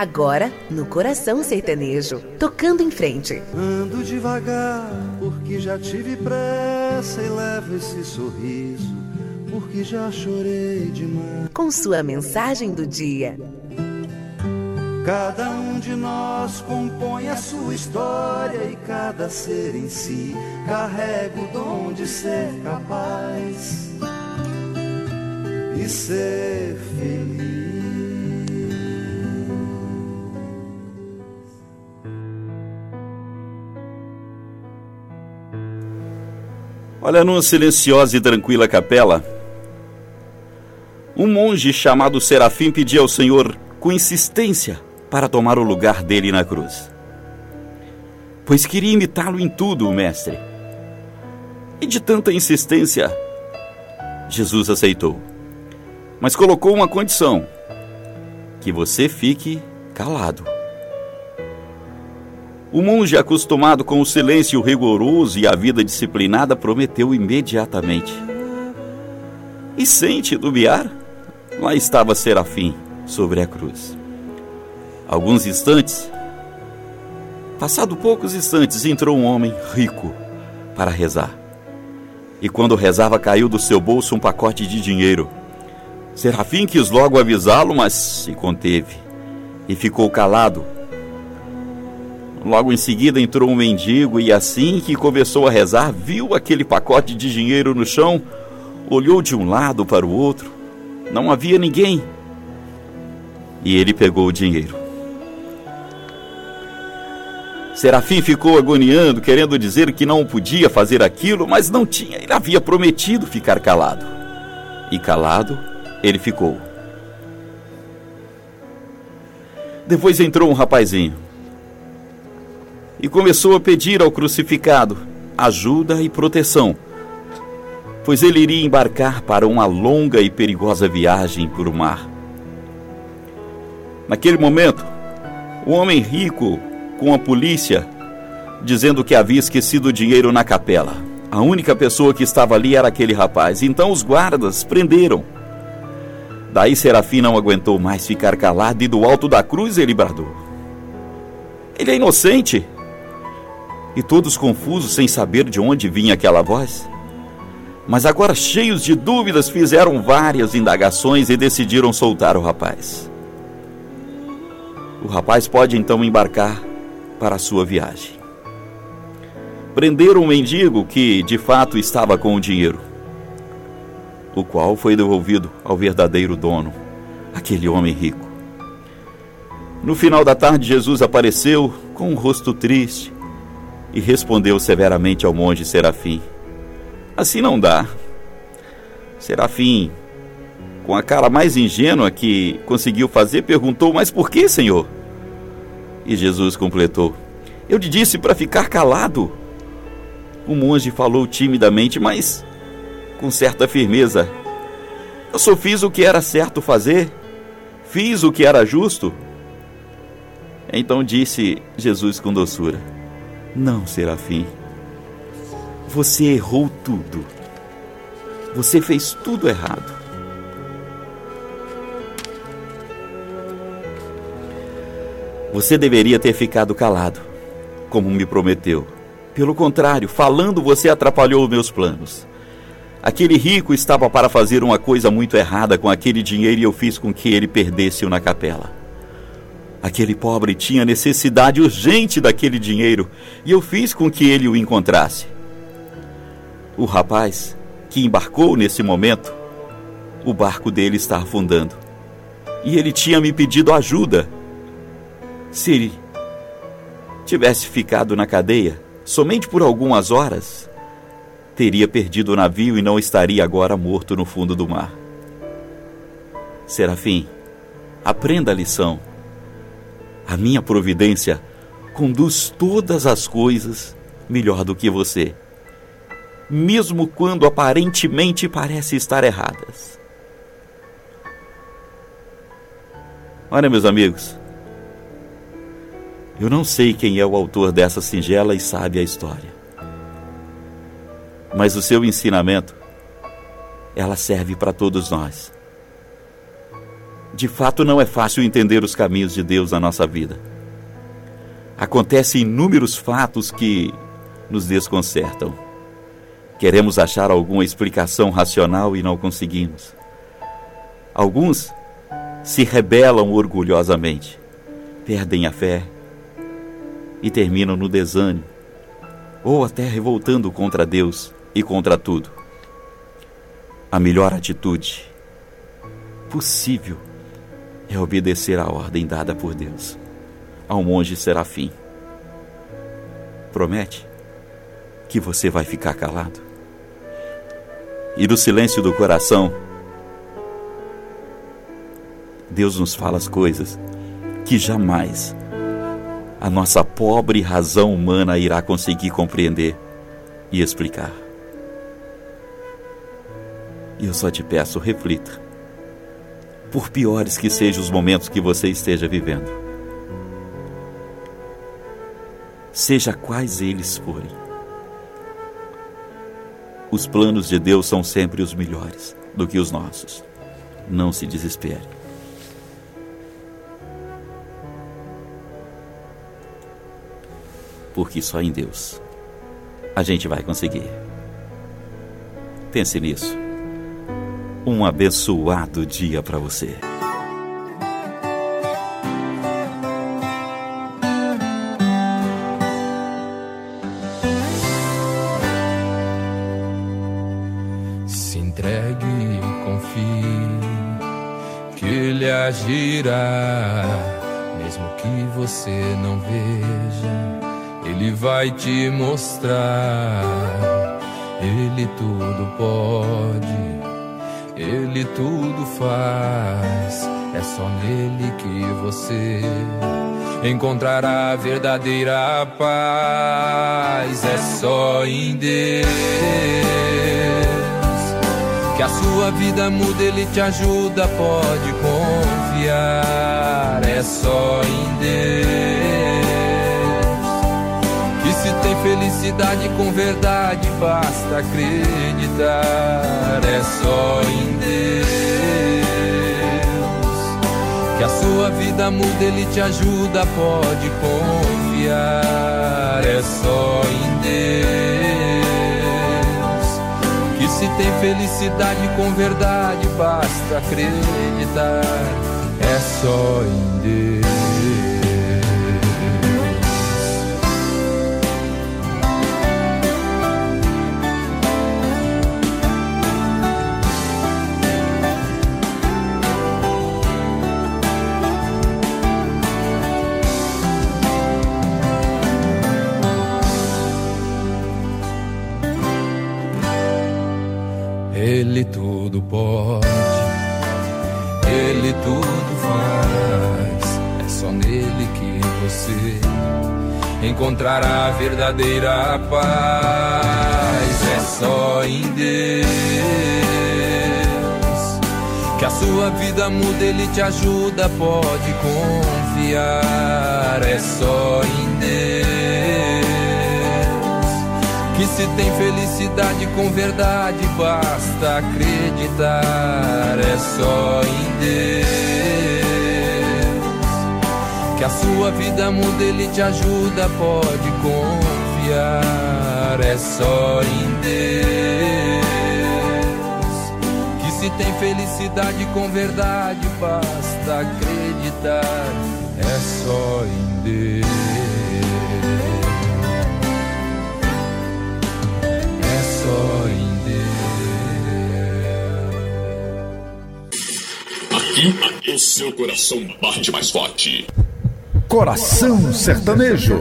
Agora, no coração sertanejo, tocando em frente. Ando devagar, porque já tive pressa e levo esse sorriso, porque já chorei demais. Com sua mensagem do dia. Cada um de nós compõe a sua história e cada ser em si carrega o dom de ser capaz e ser feliz. Olha, numa silenciosa e tranquila capela, um monge chamado Serafim pedia ao Senhor com insistência para tomar o lugar dele na cruz. Pois queria imitá-lo em tudo, o mestre. E de tanta insistência, Jesus aceitou. Mas colocou uma condição: que você fique calado. O monge, acostumado com o silêncio rigoroso e a vida disciplinada, prometeu imediatamente. E sem titubear, lá estava Serafim sobre a cruz. Alguns instantes, passado poucos instantes, entrou um homem rico para rezar. E quando rezava, caiu do seu bolso um pacote de dinheiro. Serafim quis logo avisá-lo, mas se conteve e ficou calado Logo em seguida entrou um mendigo e, assim que começou a rezar, viu aquele pacote de dinheiro no chão, olhou de um lado para o outro. Não havia ninguém. E ele pegou o dinheiro. Serafim ficou agoniando, querendo dizer que não podia fazer aquilo, mas não tinha. Ele havia prometido ficar calado. E calado, ele ficou. Depois entrou um rapazinho e começou a pedir ao crucificado ajuda e proteção, pois ele iria embarcar para uma longa e perigosa viagem por mar. Naquele momento, o homem rico, com a polícia, dizendo que havia esquecido o dinheiro na capela. A única pessoa que estava ali era aquele rapaz. Então os guardas prenderam. Daí Serafim não aguentou mais ficar calado e do alto da cruz ele bradou: Ele é inocente e todos confusos sem saber de onde vinha aquela voz. Mas agora, cheios de dúvidas, fizeram várias indagações e decidiram soltar o rapaz. O rapaz pode então embarcar para a sua viagem. Prenderam um mendigo que, de fato, estava com o dinheiro, o qual foi devolvido ao verdadeiro dono, aquele homem rico. No final da tarde, Jesus apareceu com um rosto triste e respondeu severamente ao monge Serafim: Assim não dá. Serafim, com a cara mais ingênua que conseguiu fazer, perguntou: Mas por que, Senhor? E Jesus completou: Eu te disse para ficar calado. O monge falou timidamente, mas com certa firmeza: Eu só fiz o que era certo fazer, fiz o que era justo. Então disse Jesus com doçura: não, Serafim. Você errou tudo. Você fez tudo errado. Você deveria ter ficado calado, como me prometeu. Pelo contrário, falando, você atrapalhou meus planos. Aquele rico estava para fazer uma coisa muito errada com aquele dinheiro e eu fiz com que ele perdesse-o na capela. Aquele pobre tinha necessidade urgente daquele dinheiro e eu fiz com que ele o encontrasse. O rapaz que embarcou nesse momento, o barco dele está afundando e ele tinha me pedido ajuda. Se ele tivesse ficado na cadeia somente por algumas horas, teria perdido o navio e não estaria agora morto no fundo do mar. Serafim, aprenda a lição a minha providência conduz todas as coisas melhor do que você, mesmo quando aparentemente parece estar erradas. Olha, meus amigos, eu não sei quem é o autor dessa singela e sábia história, mas o seu ensinamento, ela serve para todos nós. De fato, não é fácil entender os caminhos de Deus na nossa vida. Acontecem inúmeros fatos que nos desconcertam. Queremos achar alguma explicação racional e não conseguimos. Alguns se rebelam orgulhosamente, perdem a fé e terminam no desânimo, ou até revoltando contra Deus e contra tudo. A melhor atitude possível é obedecer à ordem dada por Deus ao monge serafim. Promete que você vai ficar calado. E do silêncio do coração, Deus nos fala as coisas que jamais a nossa pobre razão humana irá conseguir compreender e explicar. E eu só te peço, reflita. Por piores que sejam os momentos que você esteja vivendo, seja quais eles forem, os planos de Deus são sempre os melhores do que os nossos. Não se desespere. Porque só em Deus a gente vai conseguir. Pense nisso. Um abençoado dia para você. Se entregue e confie que Ele agirá, mesmo que você não veja, Ele vai te mostrar. Ele tudo pode. Ele tudo faz, é só nele que você encontrará a verdadeira paz. É só em Deus que a sua vida muda, ele te ajuda, pode confiar. É só em Deus felicidade com verdade, basta acreditar. É só em Deus que a sua vida muda, ele te ajuda, pode confiar. É só em Deus que se tem felicidade com verdade, basta acreditar. É só em Deus. Tudo pode, Ele tudo faz. É só nele que você encontrará a verdadeira paz. É só em Deus que a sua vida muda, Ele te ajuda, pode confiar. É só em Deus que se tem felicidade com verdade, basta acreditar. É só em Deus que a sua vida muda, Ele te ajuda, pode confiar. É só em Deus que se tem felicidade com verdade, basta acreditar. É só em Deus. Seu coração bate mais forte. Coração Sertanejo.